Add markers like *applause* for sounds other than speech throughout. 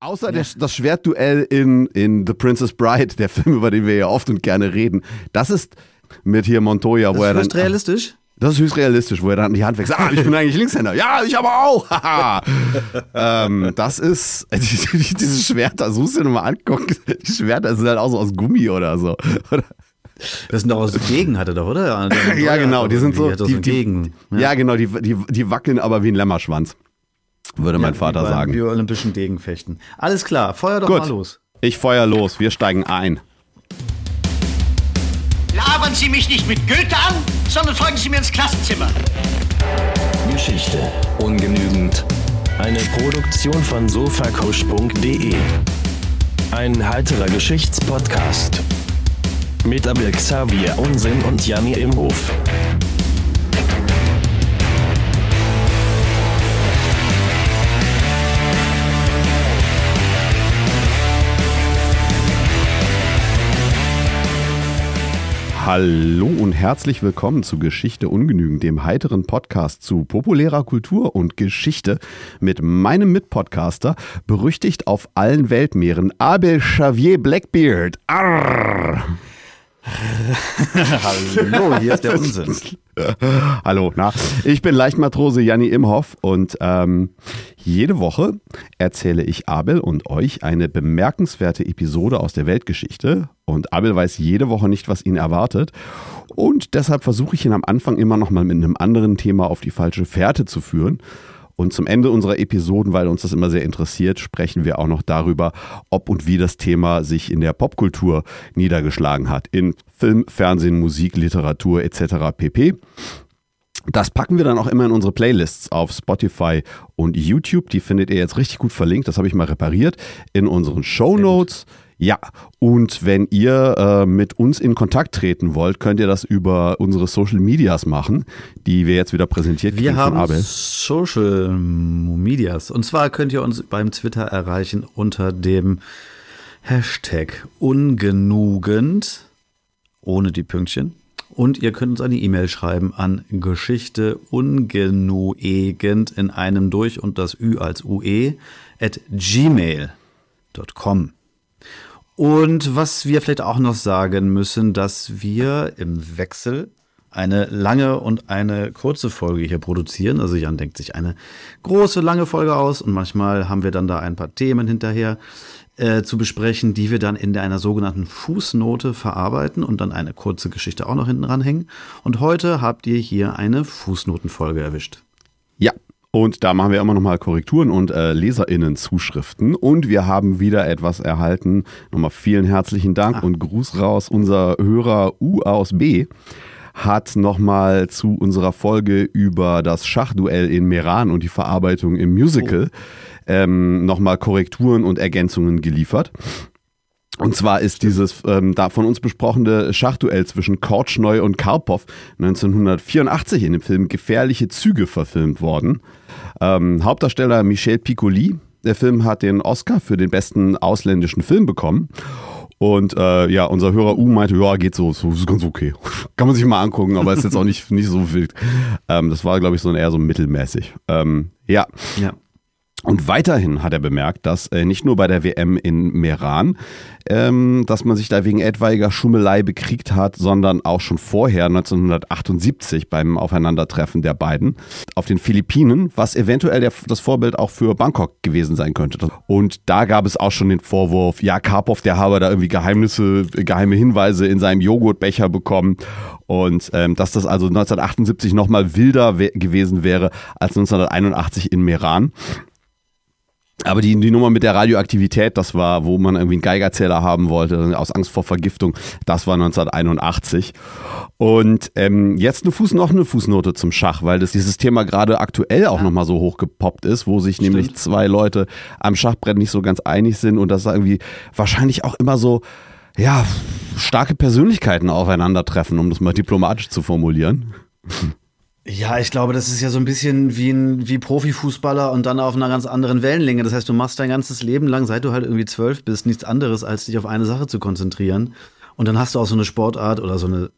Außer ja. das Schwertduell in, in The Princess Bride, der Film, über den wir ja oft und gerne reden. Das ist mit hier Montoya, das wo er dann. Das ist realistisch? Das ist höchst realistisch, wo er dann die Hand wechselt. Ah, ich bin eigentlich Linkshänder. Ja, ich aber auch. *laughs* ähm, das ist, *laughs* dieses Schwert, da suchst du dir nochmal angucken. Die Schwerter sind halt auch so aus Gummi oder so. *laughs* Das sind doch aus Gegen, hat er doch, oder? ja, genau, die sind so. Die, die, Gegen. Ja. ja, genau, die, die, die wackeln aber wie ein Lämmerschwanz. Würde mein Vater wie sagen. Wie olympischen Degenfechten. Alles klar, feuer doch Gut. mal los. Ich feuer los, wir steigen ein. Labern Sie mich nicht mit Goethe an, sondern folgen Sie mir ins Klassenzimmer. Geschichte ungenügend. Eine Produktion von sofacoach.de. Ein heiterer Geschichtspodcast. Mit Abel Xavier Unsinn und Janni im Hof. Hallo und herzlich willkommen zu Geschichte ungenügend, dem heiteren Podcast zu populärer Kultur und Geschichte mit meinem Mitpodcaster, berüchtigt auf allen Weltmeeren, Abel Xavier Blackbeard. Arr. *laughs* Hallo, hier ist der Unsinn. *laughs* Hallo, na, ich bin Leichtmatrose Janni Imhoff und ähm, jede Woche erzähle ich Abel und euch eine bemerkenswerte Episode aus der Weltgeschichte und Abel weiß jede Woche nicht, was ihn erwartet und deshalb versuche ich ihn am Anfang immer noch mal mit einem anderen Thema auf die falsche Fährte zu führen und zum Ende unserer Episoden, weil uns das immer sehr interessiert, sprechen wir auch noch darüber, ob und wie das Thema sich in der Popkultur niedergeschlagen hat. In Film, Fernsehen, Musik, Literatur etc. pp. Das packen wir dann auch immer in unsere Playlists auf Spotify und YouTube. Die findet ihr jetzt richtig gut verlinkt. Das habe ich mal repariert in unseren Show Notes. Ja, und wenn ihr äh, mit uns in Kontakt treten wollt, könnt ihr das über unsere Social Medias machen, die wir jetzt wieder präsentiert wir haben von Abel. Social Medias. Und zwar könnt ihr uns beim Twitter erreichen unter dem Hashtag ungenugend ohne die Pünktchen. Und ihr könnt uns eine E-Mail schreiben an Geschichte ungenuegend in einem durch und das Ü als UE at gmail.com. Und was wir vielleicht auch noch sagen müssen, dass wir im Wechsel eine lange und eine kurze Folge hier produzieren. Also Jan denkt sich eine große, lange Folge aus und manchmal haben wir dann da ein paar Themen hinterher äh, zu besprechen, die wir dann in einer sogenannten Fußnote verarbeiten und dann eine kurze Geschichte auch noch hinten ranhängen. Und heute habt ihr hier eine Fußnotenfolge erwischt. Ja, und da machen wir immer nochmal Korrekturen und äh, LeserInnen-Zuschriften. Und wir haben wieder etwas erhalten. Nochmal vielen herzlichen Dank ah. und Gruß raus. Unser Hörer U aus B hat nochmal zu unserer Folge über das Schachduell in Meran und die Verarbeitung im Musical oh. ähm, nochmal Korrekturen und Ergänzungen geliefert. Und zwar ist dieses ähm, da von uns besprochene Schachduell zwischen Kortschneu und Karpov 1984 in dem Film Gefährliche Züge verfilmt worden. Ähm, Hauptdarsteller Michel Piccoli. Der Film hat den Oscar für den besten ausländischen Film bekommen. Und äh, ja, unser Hörer U meinte, ja, geht so, so ist ganz okay. *laughs* Kann man sich mal angucken, aber ist jetzt auch nicht, nicht so wild. Ähm, das war, glaube ich, so eher so mittelmäßig. Ähm, ja. ja. Und weiterhin hat er bemerkt, dass äh, nicht nur bei der WM in Meran, ähm, dass man sich da wegen etwaiger Schummelei bekriegt hat, sondern auch schon vorher, 1978, beim Aufeinandertreffen der beiden auf den Philippinen, was eventuell der, das Vorbild auch für Bangkok gewesen sein könnte. Und da gab es auch schon den Vorwurf, ja, Karpov, der habe da irgendwie Geheimnisse, geheime Hinweise in seinem Joghurtbecher bekommen. Und ähm, dass das also 1978 nochmal wilder gewesen wäre als 1981 in Meran. Aber die, die Nummer mit der Radioaktivität, das war, wo man irgendwie einen Geigerzähler haben wollte, aus Angst vor Vergiftung, das war 1981. Und ähm, jetzt eine Fuß, noch eine Fußnote zum Schach, weil das dieses Thema gerade aktuell auch ja. nochmal so hochgepoppt ist, wo sich Stimmt. nämlich zwei Leute am Schachbrett nicht so ganz einig sind und das irgendwie wahrscheinlich auch immer so, ja, starke Persönlichkeiten aufeinandertreffen, um das mal diplomatisch zu formulieren. Ja, ich glaube, das ist ja so ein bisschen wie ein wie Profifußballer und dann auf einer ganz anderen Wellenlänge. Das heißt, du machst dein ganzes Leben lang, seit du halt irgendwie zwölf bist, nichts anderes, als dich auf eine Sache zu konzentrieren. Und dann hast du auch so eine Sportart oder so eine,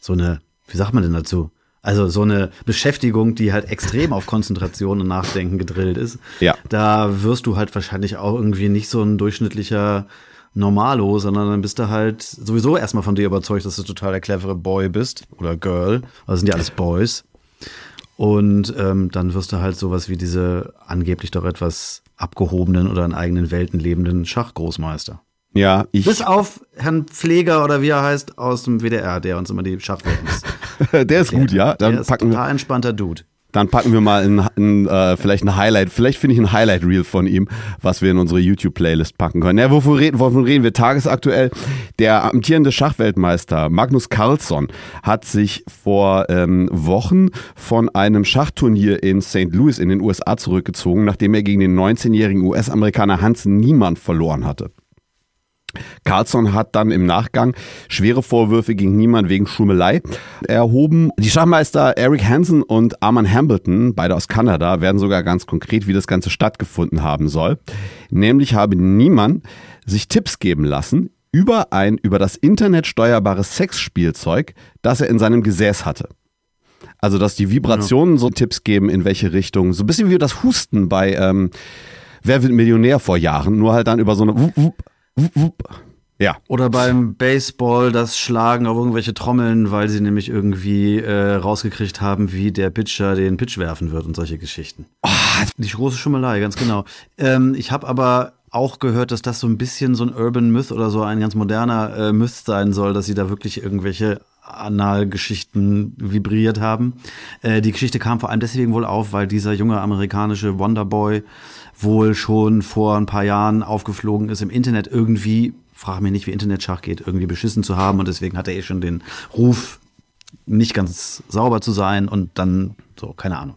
so eine, wie sagt man denn dazu? Also so eine Beschäftigung, die halt extrem auf Konzentration und Nachdenken gedrillt ist. Ja. Da wirst du halt wahrscheinlich auch irgendwie nicht so ein durchschnittlicher Normalo, sondern dann bist du halt sowieso erstmal von dir überzeugt, dass du total der clevere Boy bist oder Girl. Also sind ja alles Boys. Und ähm, dann wirst du halt sowas wie diese angeblich doch etwas abgehobenen oder in eigenen Welten lebenden Schachgroßmeister. Ja, ich. Bis auf Herrn Pfleger oder wie er heißt aus dem WDR, der uns immer die Schachwelten *laughs* der ist gut, ja. Dann der ist packen wir. total entspannter Dude. Dann packen wir mal ein, ein, äh, vielleicht ein Highlight, vielleicht finde ich ein Highlight-Reel von ihm, was wir in unsere YouTube-Playlist packen können. Ja, wovon reden, wovon reden wir tagesaktuell? Der amtierende Schachweltmeister Magnus Carlsson hat sich vor ähm, Wochen von einem Schachturnier in St. Louis in den USA zurückgezogen, nachdem er gegen den 19-jährigen US-Amerikaner Hans Niemann verloren hatte. Carlsson hat dann im Nachgang schwere Vorwürfe gegen Niemann wegen Schummelei erhoben. Die Schachmeister Eric Hansen und Arman Hambleton, beide aus Kanada, werden sogar ganz konkret, wie das Ganze stattgefunden haben soll. Nämlich habe Niemann sich Tipps geben lassen über ein über das Internet steuerbares Sexspielzeug, das er in seinem Gesäß hatte. Also, dass die Vibrationen so Tipps geben, in welche Richtung. So ein bisschen wie das Husten bei ähm, Wer wird Millionär vor Jahren, nur halt dann über so eine Wupp, Wupp, Wupp, Wupp. Ja. Oder beim Baseball das Schlagen auf irgendwelche Trommeln, weil sie nämlich irgendwie äh, rausgekriegt haben, wie der Pitcher den Pitch werfen wird und solche Geschichten. Die große Schummelei, ganz genau. Ähm, ich habe aber auch gehört, dass das so ein bisschen so ein Urban Myth oder so ein ganz moderner äh, Myth sein soll, dass sie da wirklich irgendwelche Analgeschichten vibriert haben. Äh, die Geschichte kam vor allem deswegen wohl auf, weil dieser junge amerikanische Wonderboy wohl schon vor ein paar Jahren aufgeflogen ist, im Internet irgendwie, frag mich nicht, wie Internetschach geht, irgendwie beschissen zu haben und deswegen hat er eh schon den Ruf, nicht ganz sauber zu sein und dann so, keine Ahnung.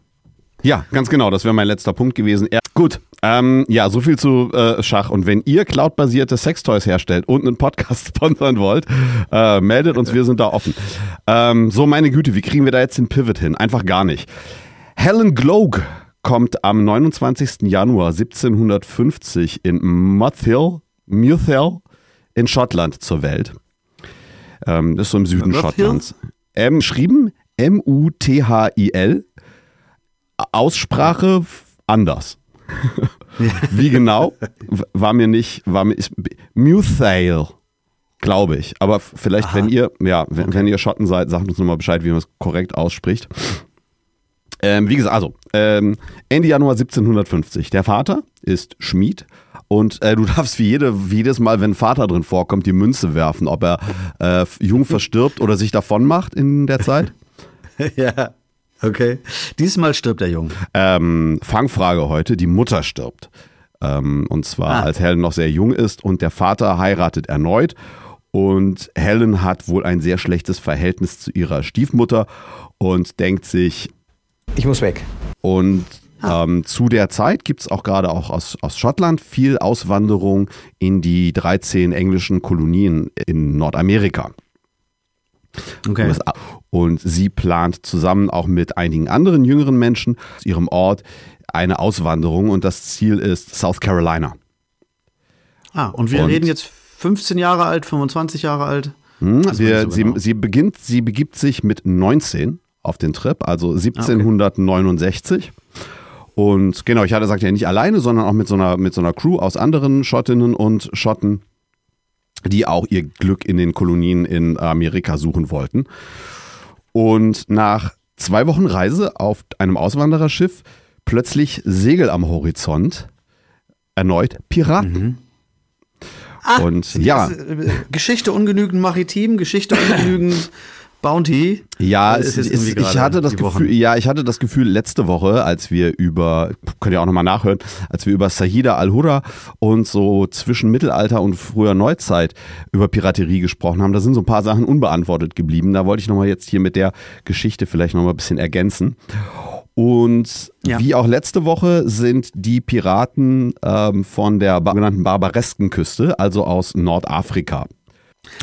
Ja, ganz genau. Das wäre mein letzter Punkt gewesen. Ja, gut. Ähm, ja, so viel zu äh, Schach. Und wenn ihr cloudbasierte Sextoys herstellt und einen Podcast *laughs* sponsern wollt, äh, meldet uns. Wir sind da offen. Ähm, so, meine Güte, wie kriegen wir da jetzt den Pivot hin? Einfach gar nicht. Helen Gloag kommt am 29. Januar 1750 in Muthill, Muthill in Schottland zur Welt. Ähm, das ist so im Süden Muthill? Schottlands. M, geschrieben M-U-T-H-I-L. Aussprache anders. *laughs* Wie genau? War mir nicht, war mir, ist, Muthail, glaube ich. Aber vielleicht, wenn ihr, ja, wenn, wenn ihr Schotten seid, sagt uns nochmal Bescheid, wie man es korrekt ausspricht. Ähm, wie gesagt, also ähm, Ende Januar 1750. Der Vater ist Schmied und äh, du *laughs* darfst wie, jede, wie jedes Mal, wenn Vater drin vorkommt, die Münze werfen, ob er äh, jung verstirbt oder sich davon macht in der Zeit. *laughs* ja, okay. Diesmal stirbt der Junge. Ähm, Fangfrage heute, die Mutter stirbt. Ähm, und zwar Ah. als Helen noch sehr jung ist und der Vater heiratet erneut. Und Helen hat wohl ein sehr schlechtes Verhältnis zu ihrer Stiefmutter und denkt sich, Ich muss weg. und ähm, zu der Zeit gibt es auch gerade auch aus, aus Schottland viel Auswanderung in die 13 englischen Kolonien in Nordamerika. Okay. USA. Und sie plant zusammen auch mit einigen anderen jüngeren Menschen aus ihrem Ort eine Auswanderung und das Ziel ist South Carolina. Ah, und wir Und- reden jetzt 15 Jahre alt, 25 Jahre alt. Hm, wir, so sie, genau. sie, beginnt, sie begibt sich mit 19 auf den Trip, also 1769. Und genau, ich hatte gesagt, ja nicht alleine, sondern auch mit so einer, mit so einer Crew aus anderen Schottinnen und Schotten, die auch ihr Glück in den Kolonien in Amerika suchen wollten. Und nach zwei Wochen Reise auf einem Auswandererschiff plötzlich Segel am Horizont, erneut Piraten. und ja, äh, Geschichte ungenügend maritim, Geschichte ungenügend *laughs* Bounty. Ja, ist es, irgendwie ich hatte das. Gefühl, ja, ich hatte das Gefühl letzte Woche, als wir über, könnt ihr auch nochmal nachhören, als wir über Sahida al-Hurra und so zwischen Mittelalter und früher Neuzeit über Piraterie gesprochen haben, da sind so ein paar Sachen unbeantwortet geblieben. Da wollte ich nochmal jetzt hier mit der Geschichte vielleicht nochmal ein bisschen ergänzen. Und Ja. wie auch letzte Woche sind die Piraten ähm, von der sogenannten Barbareskenküste, also aus Nordafrika.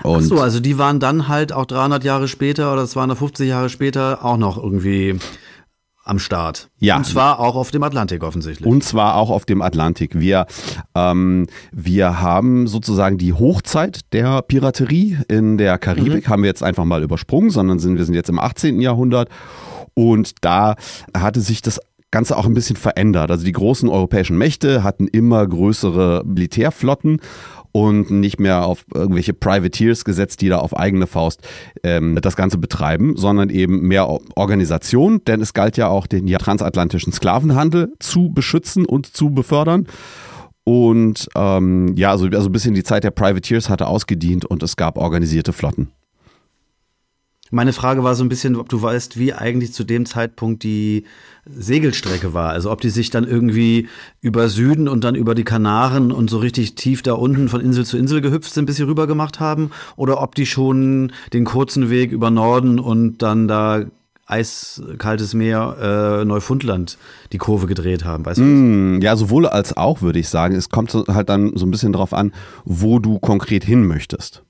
Und Ach so, also die waren dann halt auch 300 Jahre später oder 250 Jahre später auch noch irgendwie am Start. Ja. Und zwar auch auf dem Atlantik offensichtlich. Und zwar auch auf dem Atlantik. Wir, ähm, wir haben sozusagen die Hochzeit der Piraterie in der Karibik, haben wir jetzt einfach mal übersprungen, sondern sind, wir sind jetzt im 18. Jahrhundert. Und da hatte sich das Ganze auch ein bisschen verändert. Also die großen europäischen Mächte hatten immer größere Militärflotten und nicht mehr auf irgendwelche Privateers gesetzt, die da auf eigene Faust ähm, das Ganze betreiben, sondern eben mehr Organisation, denn es galt ja auch den transatlantischen Sklavenhandel zu beschützen und zu befördern. Und ähm, ja, also, also ein bisschen die Zeit der Privateers hatte ausgedient und es gab organisierte Flotten. Meine Frage war so ein bisschen, ob du weißt, wie eigentlich zu dem Zeitpunkt die Segelstrecke war. Also ob die sich dann irgendwie über Süden und dann über die Kanaren und so richtig tief da unten von Insel zu Insel gehüpft sind, bis sie rüber gemacht haben. Oder ob die schon den kurzen Weg über Norden und dann da eiskaltes Meer, äh, Neufundland die Kurve gedreht haben. Weißt du mm, ja, sowohl als auch, würde ich sagen. Es kommt halt dann so ein bisschen drauf an, wo du konkret hin möchtest.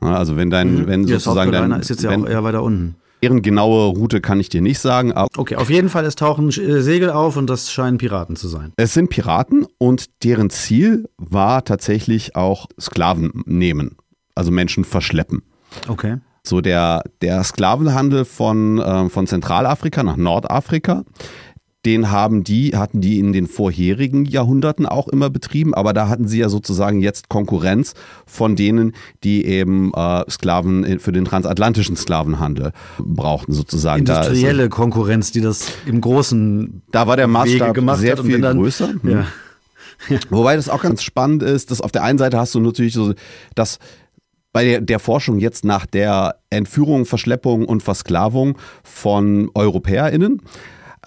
Also wenn dein, mhm. wenn ja, sozusagen dein, ist jetzt ja auch eher weiter unten. Deren genaue Route kann ich dir nicht sagen. okay, auf jeden Fall, es tauchen äh, Segel auf und das scheinen Piraten zu sein. Es sind Piraten und deren Ziel war tatsächlich auch Sklaven nehmen, also Menschen verschleppen. Okay. So der, der Sklavenhandel von, äh, von Zentralafrika nach Nordafrika den haben die, hatten die in den vorherigen Jahrhunderten auch immer betrieben, aber da hatten sie ja sozusagen jetzt Konkurrenz von denen, die eben äh, Sklaven für den transatlantischen Sklavenhandel brauchten, sozusagen. Industrielle da Konkurrenz, die das im großen Da war der Maßstab sehr viel dann, größer. Hm. *laughs* Ja. Wobei das auch ganz spannend ist, dass auf der einen Seite hast du natürlich so das bei der, der, Forschung jetzt nach der Entführung, Verschleppung und Versklavung von EuropäerInnen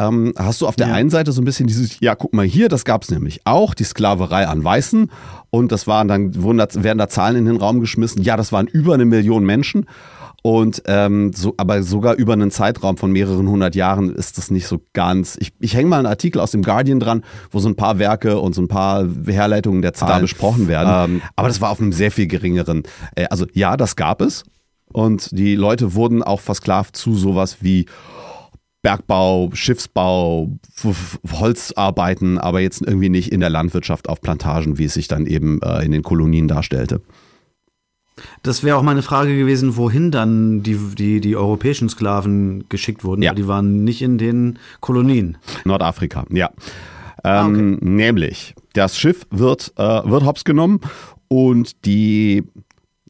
ähm, hast du auf der ja. einen Seite so ein bisschen dieses, ja, guck mal hier, das gab es nämlich auch, die Sklaverei an Weißen. Und das waren dann, wurden da, werden da Zahlen in den Raum geschmissen. Ja, das waren über eine Million Menschen. Und ähm, so, aber sogar über einen Zeitraum von mehreren hundert Jahren ist das nicht so ganz. Ich, ich hänge mal einen Artikel aus dem Guardian dran, wo so ein paar Werke und so ein paar Herleitungen der Zahlen besprochen werden. Ähm, aber das war auf einem sehr viel geringeren. Äh, also ja, das gab es. Und die Leute wurden auch versklavt zu sowas wie Bergbau, Schiffsbau, Holzarbeiten, aber jetzt irgendwie nicht in der Landwirtschaft auf Plantagen, wie es sich dann eben äh, in den Kolonien darstellte. Das wäre auch meine Frage gewesen, wohin dann die, die, die europäischen Sklaven geschickt wurden. Ja. Die waren nicht in den Kolonien. Nordafrika, ja. Ah, ähm, okay. Nämlich, das Schiff wird, äh, wird hops genommen und die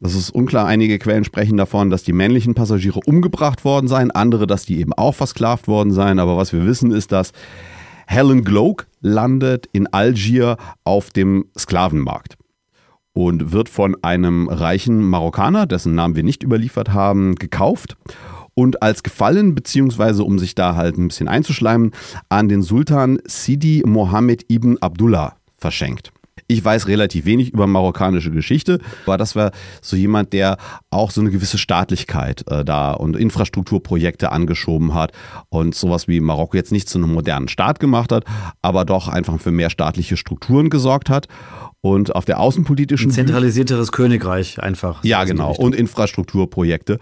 das ist unklar. Einige Quellen sprechen davon, dass die männlichen Passagiere umgebracht worden seien, andere, dass die eben auch versklavt worden seien. Aber was wir wissen, ist, dass Helen Gloak landet in Algier auf dem Sklavenmarkt und wird von einem reichen Marokkaner, dessen Namen wir nicht überliefert haben, gekauft und als Gefallen, beziehungsweise um sich da halt ein bisschen einzuschleimen, an den Sultan Sidi Mohammed ibn Abdullah verschenkt. Ich weiß relativ wenig über marokkanische Geschichte, aber das war so jemand, der auch so eine gewisse Staatlichkeit äh, da und Infrastrukturprojekte angeschoben hat und sowas wie Marokko jetzt nicht zu einem modernen Staat gemacht hat, aber doch einfach für mehr staatliche Strukturen gesorgt hat. Und auf der außenpolitischen. Ein zentralisierteres Königreich einfach. Ja, genau. Und Infrastrukturprojekte.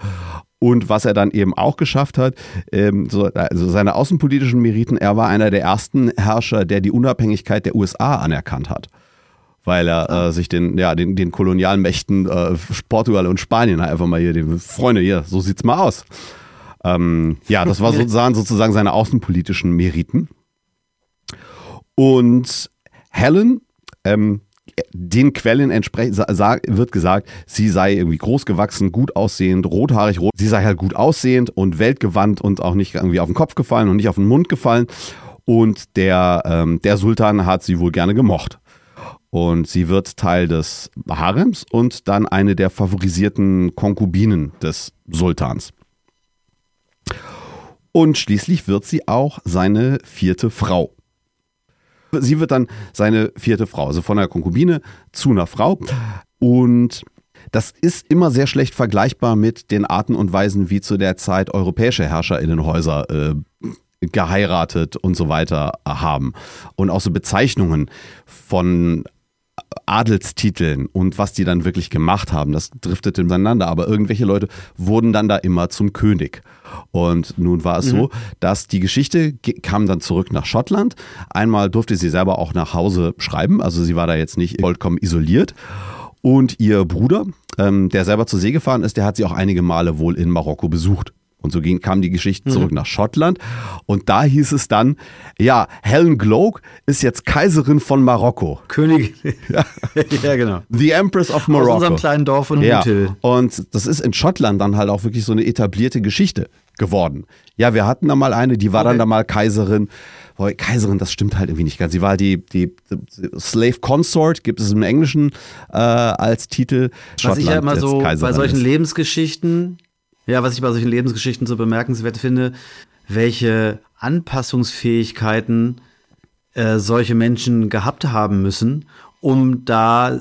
Und was er dann eben auch geschafft hat, ähm, so, also seine außenpolitischen Meriten, er war einer der ersten Herrscher, der die Unabhängigkeit der USA anerkannt hat weil er äh, sich den, ja, den, den Kolonialmächten äh, Portugal und Spanien einfach mal hier, die Freunde, hier, so sieht's mal aus. Ähm, ja, das war sozusagen, *laughs* sozusagen seine außenpolitischen Meriten. Und Helen, ähm, den Quellen entsprechend wird gesagt, sie sei irgendwie groß gewachsen, gut aussehend, rothaarig, rot. Sie sei halt gut aussehend und weltgewandt und auch nicht irgendwie auf den Kopf gefallen und nicht auf den Mund gefallen. Und der, ähm, der Sultan hat sie wohl gerne gemocht. Und sie wird Teil des Harems und dann eine der favorisierten Konkubinen des Sultans. Und schließlich wird sie auch seine vierte Frau. Sie wird dann seine vierte Frau, also von einer Konkubine zu einer Frau. Und das ist immer sehr schlecht vergleichbar mit den Arten und Weisen, wie zu der Zeit europäische Herrscherinnenhäuser äh, geheiratet und so weiter haben. Und auch so Bezeichnungen von Adelstiteln und was die dann wirklich gemacht haben, das driftete miteinander. Aber irgendwelche Leute wurden dann da immer zum König. Und nun war es mhm. so, dass die Geschichte kam dann zurück nach Schottland. Einmal durfte sie selber auch nach Hause schreiben, also sie war da jetzt nicht vollkommen isoliert. Und ihr Bruder, ähm, der selber zur See gefahren ist, der hat sie auch einige Male wohl in Marokko besucht. Und so ging, kam die Geschichte zurück nach Schottland. Und da hieß es dann, ja, Helen Gloak ist jetzt Kaiserin von Marokko. König. *laughs* Ja, *laughs* ja genau. The Empress of Aus Morocco. unserem kleinen Dorf von Ja, und das ist in Schottland dann halt auch wirklich so eine etablierte Geschichte geworden. Ja, wir hatten da mal eine, die war dann Okay. da mal Kaiserin. Boah, Kaiserin, das stimmt halt irgendwie nicht ganz. Sie war die, die, die Slave Consort, gibt es im Englischen äh, als Titel. Was ich ja immer so bei solchen ist. Lebensgeschichten, ja, was ich bei solchen Lebensgeschichten so bemerkenswert finde, welche Anpassungsfähigkeiten äh, solche Menschen gehabt haben müssen, um da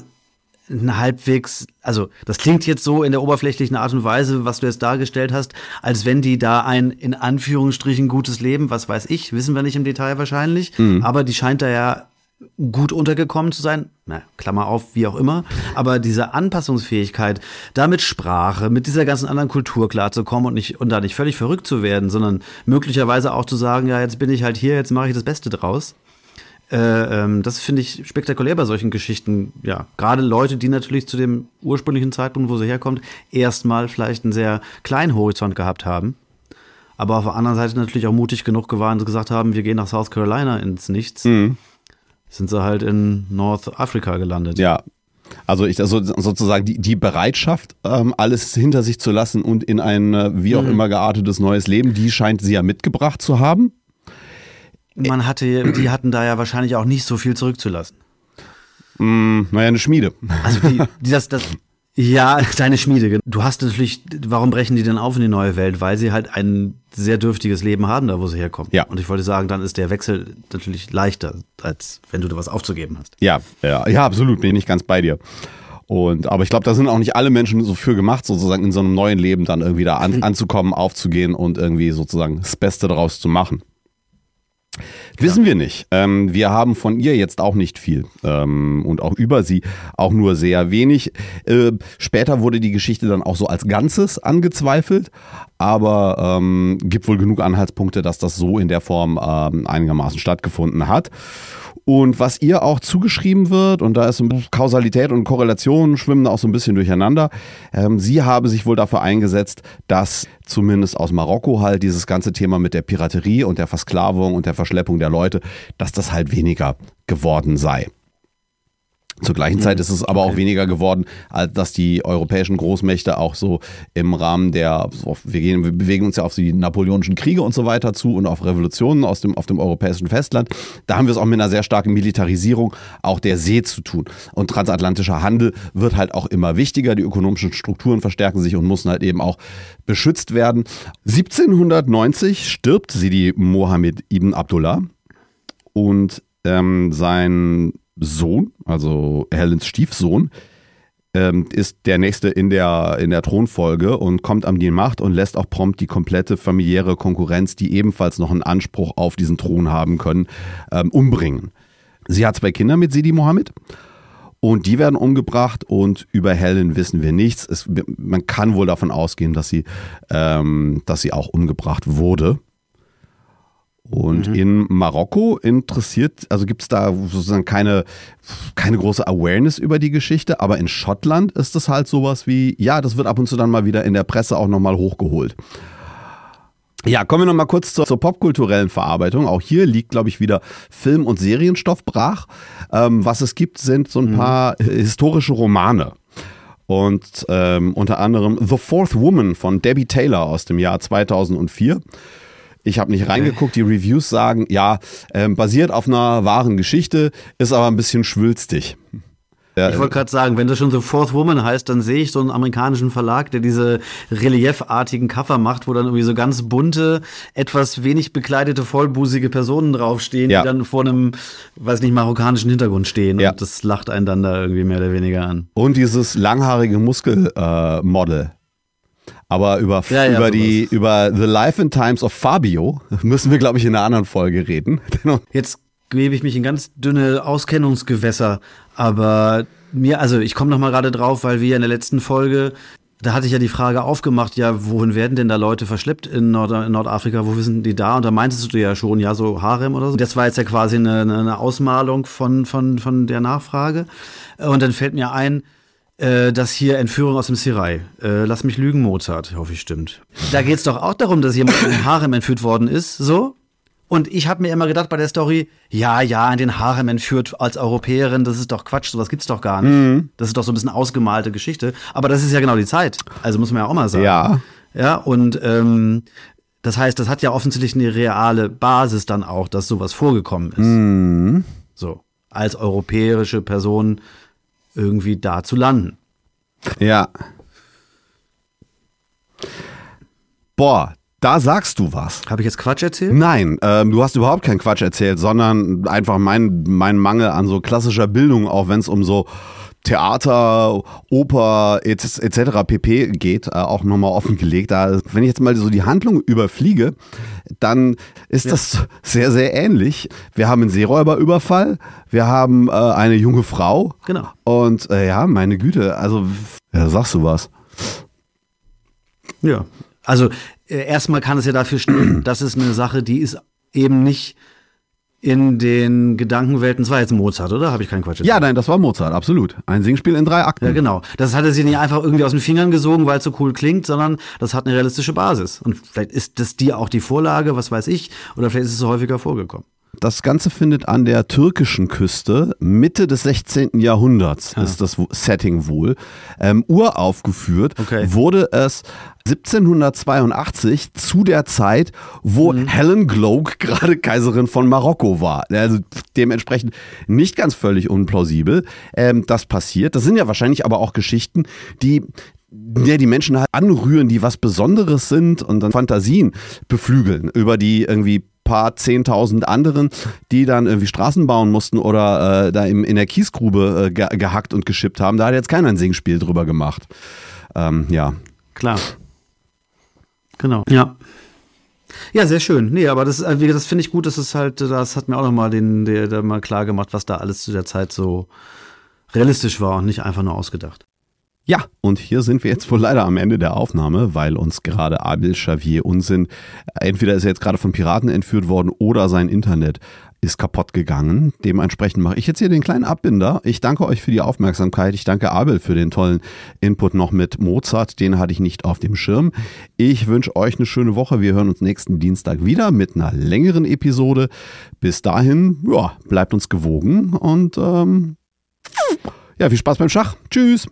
ein halbwegs, also das klingt jetzt so in der oberflächlichen Art und Weise, was du jetzt dargestellt hast, als wenn die da ein in Anführungsstrichen gutes Leben, was weiß ich, wissen wir nicht im Detail wahrscheinlich, aber die scheint da ja gut untergekommen zu sein, na, Klammer auf, wie auch immer, aber diese Anpassungsfähigkeit, da mit Sprache, mit dieser ganzen anderen Kultur klarzukommen und nicht und da nicht völlig verrückt zu werden, sondern möglicherweise auch zu sagen, ja, jetzt bin ich halt hier, jetzt mache ich das Beste draus. Äh, ähm, das finde ich spektakulär bei solchen Geschichten. Ja, gerade Leute, die natürlich zu dem ursprünglichen Zeitpunkt, wo sie herkommt, erstmal vielleicht einen sehr kleinen Horizont gehabt haben. Aber auf der anderen Seite natürlich auch mutig genug waren und gesagt haben, wir gehen nach South Carolina ins Nichts. Mhm. Sind sie halt in Nordafrika gelandet. Ja. Also ich also sozusagen die, die Bereitschaft, ähm, alles hinter sich zu lassen und in ein äh, wie Mhm. auch immer geartetes neues Leben, die scheint sie ja mitgebracht zu haben. Man hatte, die hatten da ja wahrscheinlich auch nicht so viel zurückzulassen. Hm, naja, eine Schmiede. Also die, die das, das, ja, deine Schmiede. Du hast natürlich, warum brechen die denn auf in die neue Welt? Weil sie halt ein sehr dürftiges Leben haben, da wo sie herkommen. Ja. Und ich wollte sagen, dann ist der Wechsel natürlich leichter, als wenn du da was aufzugeben hast. Ja, ja, ja, absolut, bin ich ganz bei dir. Und, aber ich glaube, da sind auch nicht alle Menschen so für gemacht, sozusagen in so einem neuen Leben dann irgendwie da an, *laughs* anzukommen, aufzugehen und irgendwie sozusagen das Beste daraus zu machen. Wissen wir nicht. Ähm, wir haben von ihr jetzt auch nicht viel ähm, und auch über sie auch nur sehr wenig. Äh, später wurde die Geschichte dann auch so als Ganzes angezweifelt, aber ähm, gibt wohl genug Anhaltspunkte, dass das so in der Form ähm, einigermaßen stattgefunden hat. Und was ihr auch zugeschrieben wird, und da ist so ein bisschen Kausalität und Korrelation schwimmen auch so ein bisschen durcheinander, ähm, sie habe sich wohl dafür eingesetzt, dass zumindest aus Marokko halt dieses ganze Thema mit der Piraterie und der Versklavung und der Verschleppung der Leute, dass das halt weniger geworden sei. Zur gleichen Zeit ist es aber auch weniger geworden, als dass die europäischen Großmächte auch so im Rahmen der, wir, gehen, wir bewegen uns ja auf die napoleonischen Kriege und so weiter zu und auf Revolutionen aus dem, auf dem europäischen Festland. Da haben wir es auch mit einer sehr starken Militarisierung auch der See zu tun. Und transatlantischer Handel wird halt auch immer wichtiger. Die ökonomischen Strukturen verstärken sich und müssen halt eben auch beschützt werden. 1790 stirbt Sidi Mohammed ibn Abdullah und ähm, sein Sohn, also Helens Stiefsohn, ähm, ist der nächste in der, in der Thronfolge und kommt an die Macht und lässt auch prompt die komplette familiäre Konkurrenz, die ebenfalls noch einen Anspruch auf diesen Thron haben können, ähm, umbringen. Sie hat zwei Kinder mit Sidi Mohammed und die werden umgebracht und über Helen wissen wir nichts. Es, man kann wohl davon ausgehen, dass sie, ähm, dass sie auch umgebracht wurde. Und in Marokko interessiert, also gibt es da sozusagen keine, keine große Awareness über die Geschichte, aber in Schottland ist es halt sowas wie, ja, das wird ab und zu dann mal wieder in der Presse auch nochmal hochgeholt. Ja, kommen wir nochmal kurz zur, zur popkulturellen Verarbeitung. Auch hier liegt, glaube ich, wieder Film- und Serienstoff brach. Ähm, was es gibt, sind so ein paar historische Romane. Und ähm, unter anderem The Fourth Woman von Debbie Taylor aus dem Jahr 2004. Ich habe nicht reingeguckt, die Reviews sagen, ja, ähm, basiert auf einer wahren Geschichte, ist aber ein bisschen schwülstig. Ja, Ich wollte gerade sagen, wenn das schon so Fourth Woman heißt, dann sehe ich so einen amerikanischen Verlag, der diese reliefartigen Cover macht, wo dann irgendwie so ganz bunte, etwas wenig bekleidete, vollbusige Personen draufstehen, Ja. die dann vor einem, weiß nicht, marokkanischen Hintergrund stehen. Ja. Und das lacht einen dann da irgendwie mehr oder weniger an. Und dieses langhaarige Muskelmodel. Äh, Model. Aber über, Ja, ja, über, die, über The Life and Times of Fabio *laughs* müssen wir, glaube ich, in einer anderen Folge reden. *laughs* Jetzt gebe ich mich in ganz dünne Auskennungsgewässer, aber mir, also ich komme noch mal gerade drauf, weil wir in der letzten Folge, da hatte ich ja die Frage aufgemacht, ja, wohin werden denn da Leute verschleppt in, Nord in Nordafrika, wo sind die da? Und da meintest du ja schon, ja, so Harem oder so. Das war jetzt ja quasi eine, eine Ausmalung von, von, von der Nachfrage. Und dann fällt mir ein, äh, das hier Entführung aus dem Sirai. Äh, lass mich lügen, Mozart, hoffe ich stimmt. Da geht's doch auch darum, dass jemand in den Harem entführt worden ist, so. Und ich habe mir immer gedacht bei der Story, ja, ja, in den Harem entführt als Europäerin, das ist doch Quatsch, sowas gibt's doch gar nicht. Das ist doch so ein bisschen ausgemalte Geschichte. Aber das ist ja genau die Zeit. Also muss man ja auch mal sagen. Ja. Ja, und ähm, das heißt, das hat ja offensichtlich eine reale Basis dann auch, dass sowas vorgekommen ist. So, als europäische Person irgendwie da zu landen. Ja. Boah, da sagst du was. Habe ich jetzt Quatsch erzählt? Nein, ähm, du hast überhaupt keinen Quatsch erzählt, sondern einfach mein, mein Mangel an so klassischer Bildung, auch wenn es um so Theater, Oper etc. etc. pp. geht, äh, auch nochmal offengelegt. Da, wenn ich jetzt mal so die Handlung überfliege, dann ist das sehr, sehr ähnlich. Wir haben einen Seeräuberüberfall, wir haben äh, eine junge Frau. Genau. Und äh, ja, meine Güte, also, ja, sagst du was. Ja. Also äh, erstmal kann es ja dafür stehen, das ist eine Sache, die ist eben nicht in den Gedankenwelten. Das war jetzt Mozart, oder? Habe ich keinen Quatsch erzählt? Ja, nein, das war Mozart, absolut. Ein Singspiel in drei Akten. Ja, genau. Das hat er sich nicht einfach irgendwie aus den Fingern gesogen, weil es so cool klingt, sondern das hat eine realistische Basis. Und vielleicht ist das dir auch die Vorlage, was weiß ich, oder vielleicht ist es so häufiger vorgekommen. Das Ganze findet an der türkischen Küste Mitte des 16. Jahrhunderts ist das Setting wohl. Ähm, uraufgeführt Okay. wurde es 1782 zu der Zeit, wo Helen Gloak *laughs* gerade Kaiserin von Marokko war. Also dementsprechend nicht ganz völlig unplausibel. Ähm, das passiert. Das sind ja wahrscheinlich aber auch Geschichten, die ja, die Menschen halt anrühren, die was Besonderes sind und dann Fantasien beflügeln über die irgendwie paar zehntausend anderen, die dann irgendwie Straßen bauen mussten oder äh, da im, in der Kiesgrube äh, ge gehackt und geschippt haben. Da hat jetzt keiner ein Singspiel drüber gemacht. Ähm, ja. Klar. Genau. Ja. Ja, sehr schön. Nee, aber das, äh, das finde ich gut, dass es halt, das hat mir auch nochmal den, der, der mal klar gemacht, was da alles zu der Zeit so realistisch war und nicht einfach nur ausgedacht. Ja, und hier sind wir jetzt wohl leider am Ende der Aufnahme, weil uns gerade Abel Xavier Unsinn, entweder ist er jetzt gerade von Piraten entführt worden oder sein Internet ist kaputt gegangen. Dementsprechend mache ich jetzt hier den kleinen Abbinder. Ich danke euch für die Aufmerksamkeit. Ich danke Abel für den tollen Input noch mit Mozart. Den hatte ich nicht auf dem Schirm. Ich wünsche euch eine schöne Woche. Wir hören uns nächsten Dienstag wieder mit einer längeren Episode. Bis dahin, ja, bleibt uns gewogen und ähm, ja, viel Spaß beim Schach. Tschüss.